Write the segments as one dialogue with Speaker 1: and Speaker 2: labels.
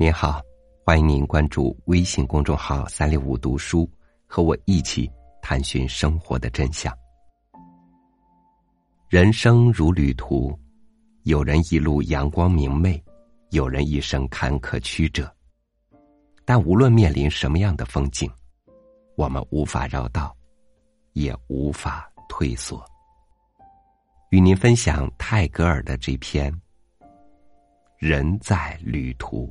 Speaker 1: 您好，欢迎您关注微信公众号“三六五读书”，和我一起探寻生活的真相。人生如旅途，有人一路阳光明媚，有人一生坎坷曲折。但无论面临什么样的风景，我们无法绕道，也无法退缩。与您分享泰戈尔的这篇《人在旅途》。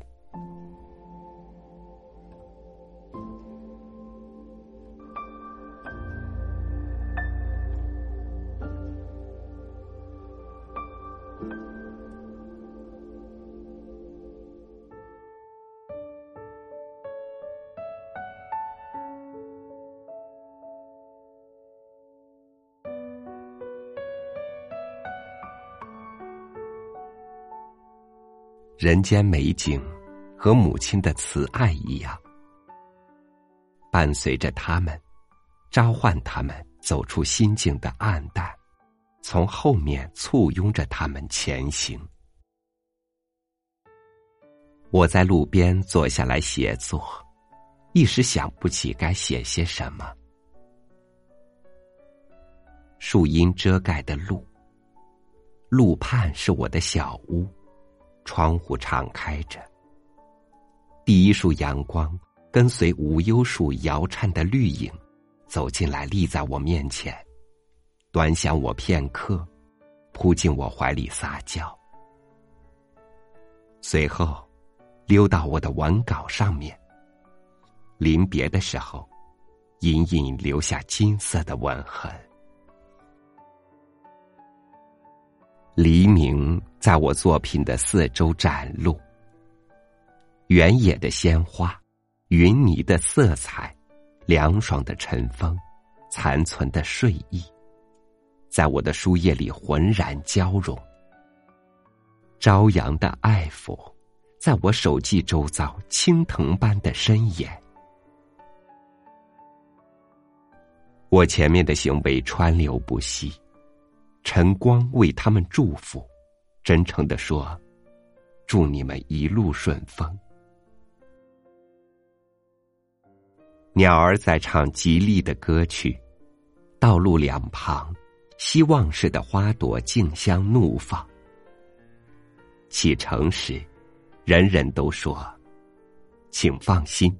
Speaker 1: 人间美景，和母亲的慈爱一样，伴随着他们，召唤他们走出心境的暗淡，从后面簇拥着他们前行。我在路边坐下来写作，一时想不起该写些什么。树荫遮盖的路，路畔是我的小屋。窗户敞开着，第一束阳光跟随无忧树摇颤的绿影，走进来，立在我面前，端详我片刻，扑进我怀里撒娇。随后，溜到我的文稿上面。临别的时候，隐隐留下金色的吻痕。黎明在我作品的四周展露，原野的鲜花，云泥的色彩，凉爽的晨风，残存的睡意，在我的书页里浑然交融。朝阳的爱抚，在我手记周遭青藤般的伸延。我前面的行为川流不息。晨光为他们祝福，真诚的说：“祝你们一路顺风。”鸟儿在唱吉利的歌曲，道路两旁，希望似的花朵竞相怒放。启程时，人人都说：“请放心，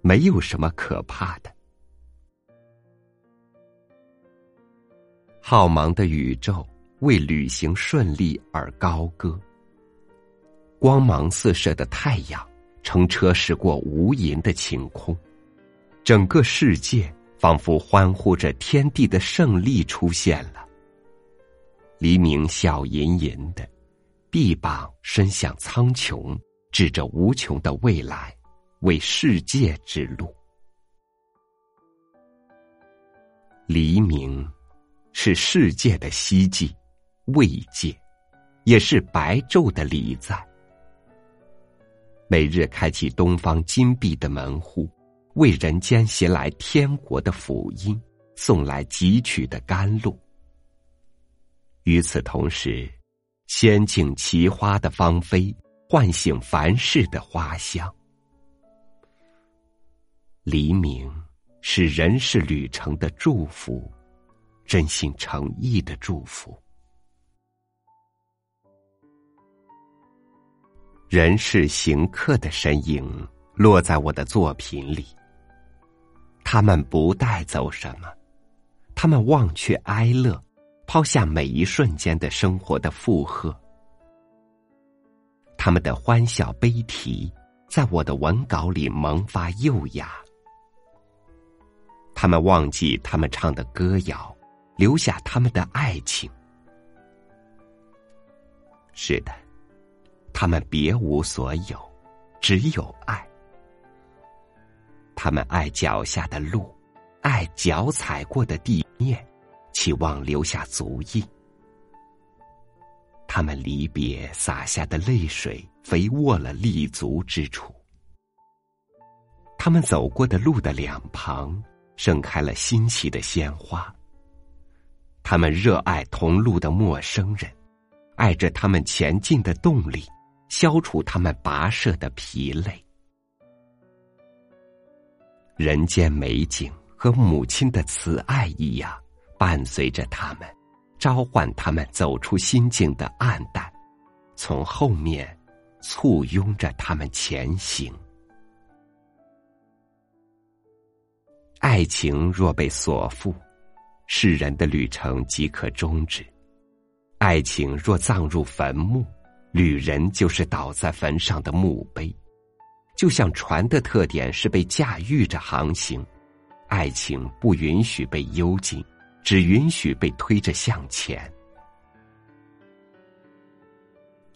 Speaker 1: 没有什么可怕的。”浩茫的宇宙为旅行顺利而高歌，光芒四射的太阳乘车驶过无垠的晴空，整个世界仿佛欢呼着天地的胜利出现了。黎明笑吟吟的，臂膀伸向苍穹，指着无穷的未来，为世界指路。黎明。是世界的希冀、慰藉，也是白昼的礼赞。每日开启东方金碧的门户，为人间携来天国的福音，送来汲取的甘露。与此同时，仙境奇花的芳菲，唤醒凡世的花香。黎明是人世旅程的祝福。真心诚意的祝福。人世行客的身影落在我的作品里。他们不带走什么，他们忘却哀乐，抛下每一瞬间的生活的负荷。他们的欢笑悲啼，在我的文稿里萌发幼芽。他们忘记他们唱的歌谣。留下他们的爱情。是的，他们别无所有，只有爱。他们爱脚下的路，爱脚踩过的地面，期望留下足印。他们离别洒下的泪水，肥沃了立足之处。他们走过的路的两旁，盛开了新奇的鲜花。他们热爱同路的陌生人，爱着他们前进的动力，消除他们跋涉的疲累。人间美景和母亲的慈爱一样，伴随着他们，召唤他们走出心境的暗淡，从后面簇拥着他们前行。爱情若被锁缚，世人的旅程即可终止；爱情若葬入坟墓，旅人就是倒在坟上的墓碑。就像船的特点是被驾驭着航行，爱情不允许被幽禁，只允许被推着向前。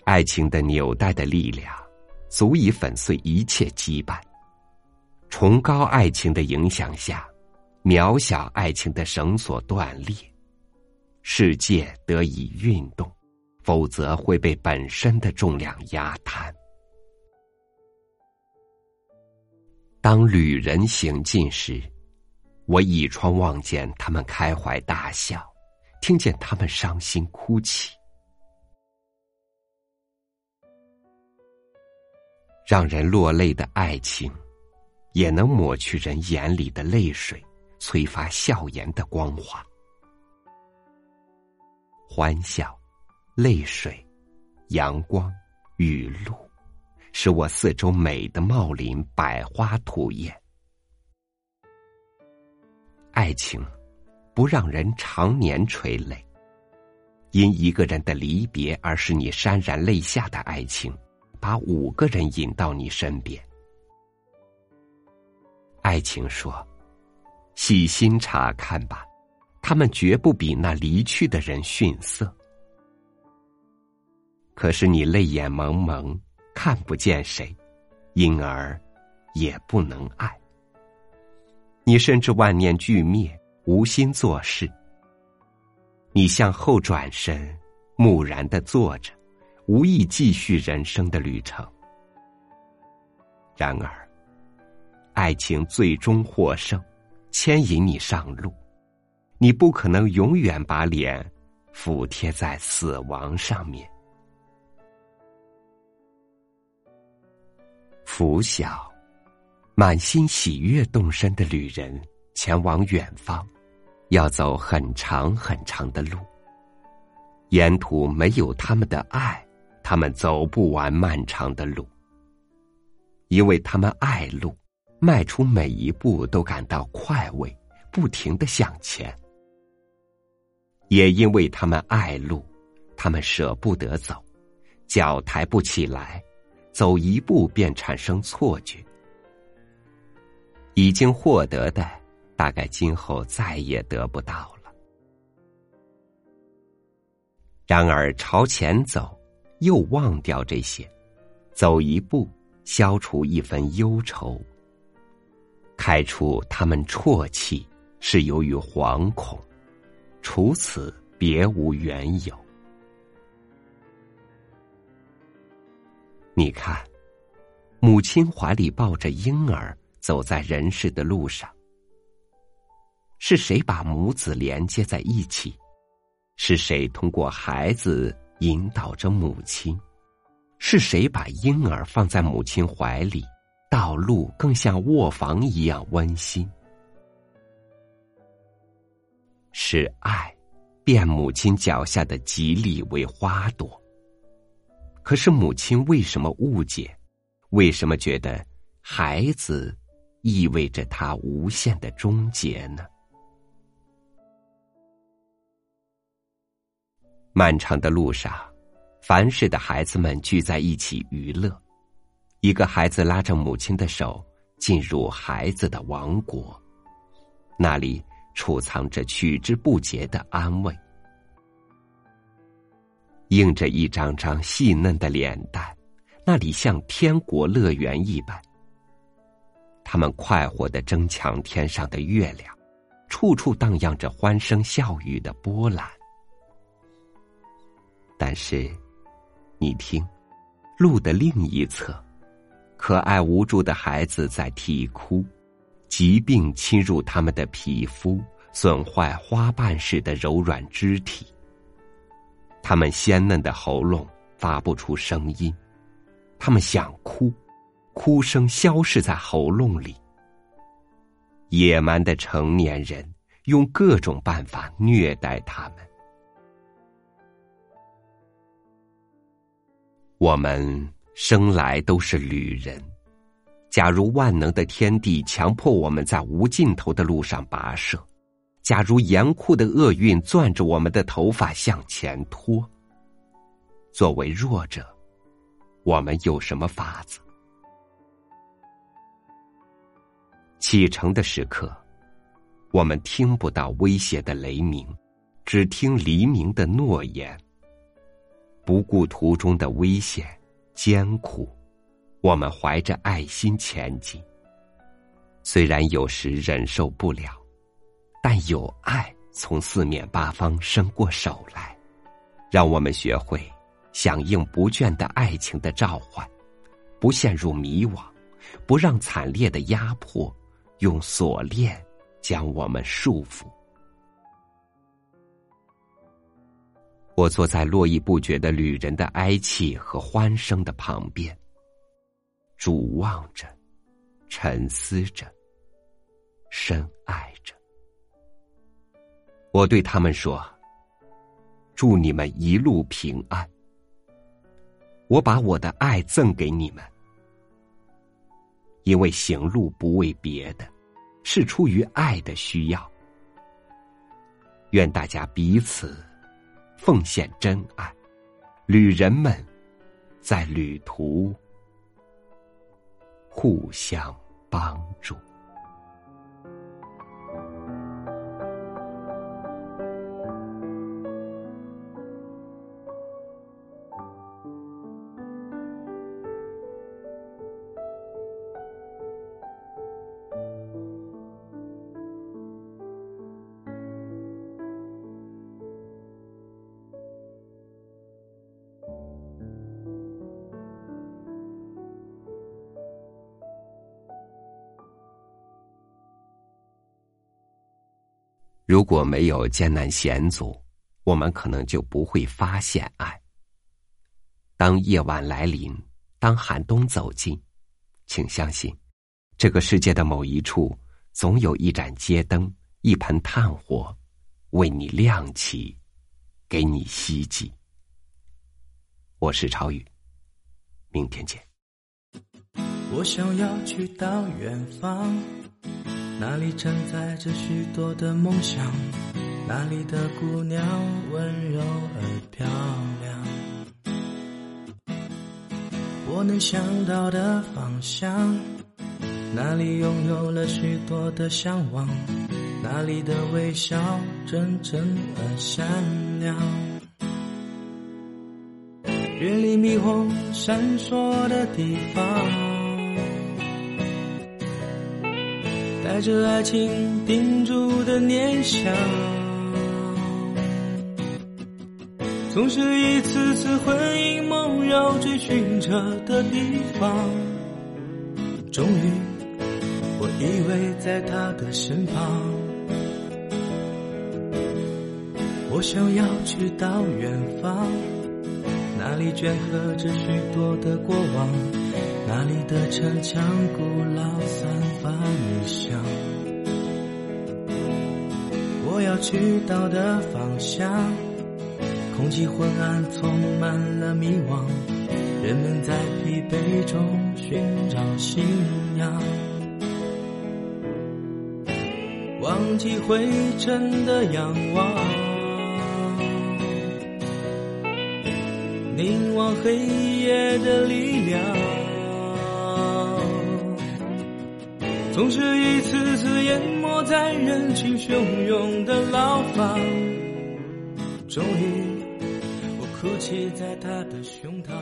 Speaker 1: 爱情的纽带的力量，足以粉碎一切羁绊。崇高爱情的影响下，渺小爱情的绳索断裂，世界得以运动，否则会被本身的重量压瘫。当旅人行进时，我倚窗望见他们开怀大笑，听见他们伤心哭泣，让人落泪的爱情。也能抹去人眼里的泪水，催发笑颜的光华。欢笑、泪水、阳光、雨露，使我四周美的茂林百花吐艳。爱情不让人常年垂泪，因一个人的离别而使你潸然泪下的爱情，把五个人引到你身边。爱情说：“细心查看吧，他们绝不比那离去的人逊色。可是你泪眼蒙蒙，看不见谁，因而也不能爱。你甚至万念俱灭，无心做事。你向后转身，木然的坐着，无意继续人生的旅程。然而。”爱情最终获胜，牵引你上路。你不可能永远把脸俯贴在死亡上面。拂晓，满心喜悦动身的旅人前往远方，要走很长很长的路。沿途没有他们的爱，他们走不完漫长的路，因为他们爱路。迈出每一步都感到快慰，不停的向前。也因为他们爱路，他们舍不得走，脚抬不起来，走一步便产生错觉。已经获得的，大概今后再也得不到了。然而朝前走，又忘掉这些，走一步，消除一分忧愁。开出他们啜泣，是由于惶恐，除此别无缘由。你看，母亲怀里抱着婴儿，走在人世的路上。是谁把母子连接在一起？是谁通过孩子引导着母亲？是谁把婴儿放在母亲怀里？道路更像卧房一样温馨，是爱变母亲脚下的吉利为花朵。可是母亲为什么误解？为什么觉得孩子意味着他无限的终结呢？漫长的路上，凡事的孩子们聚在一起娱乐。一个孩子拉着母亲的手进入孩子的王国，那里储藏着取之不竭的安慰，映着一张张细嫩的脸蛋，那里像天国乐园一般。他们快活的争抢天上的月亮，处处荡漾着欢声笑语的波澜。但是，你听，路的另一侧。可爱无助的孩子在啼哭，疾病侵入他们的皮肤，损坏花瓣似的柔软肢体。他们鲜嫩的喉咙发不出声音，他们想哭，哭声消失在喉咙里。野蛮的成年人用各种办法虐待他们。我们生来都是旅人。假如万能的天地强迫我们在无尽头的路上跋涉，假如严酷的厄运攥着我们的头发向前拖，作为弱者，我们有什么法子？启程的时刻，我们听不到威胁的雷鸣，只听黎明的诺言。不顾途中的危险、艰苦。我们怀着爱心前进，虽然有时忍受不了，但有爱从四面八方伸过手来，让我们学会响应不倦的爱情的召唤，不陷入迷惘，不让惨烈的压迫用锁链将我们束缚。我坐在络绎不绝的旅人的哀泣和欢声的旁边。主望着，沉思着，深爱着。我对他们说：“祝你们一路平安。”我把我的爱赠给你们，因为行路不为别的，是出于爱的需要。愿大家彼此奉献真爱，旅人们在旅途。互相帮助。如果没有艰难险阻，我们可能就不会发现爱。当夜晚来临，当寒冬走近，请相信，这个世界的某一处，总有一盏街灯，一盆炭火，为你亮起，给你希冀。我是超宇，明天见。
Speaker 2: 我想要去到远方。那里承载着许多的梦想，那里的姑娘温柔而漂亮。我能想到的方向，那里拥有了许多的向往，那里的微笑真诚而善良。远离霓虹闪烁的地方。带着爱情定住的念想，总是一次次魂萦梦绕追寻着的地方。终于，我依偎在他的身旁。我想要去到远方，那里镌刻着许多的过往，那里的城墙古老散发迷香。我要去到的方向，空气昏暗，充满了迷惘。人们在疲惫中寻找信仰，忘记灰尘的仰望，凝望黑夜的力量。总是一次次淹没在人群汹涌的牢房，终于，我哭泣在他的胸膛。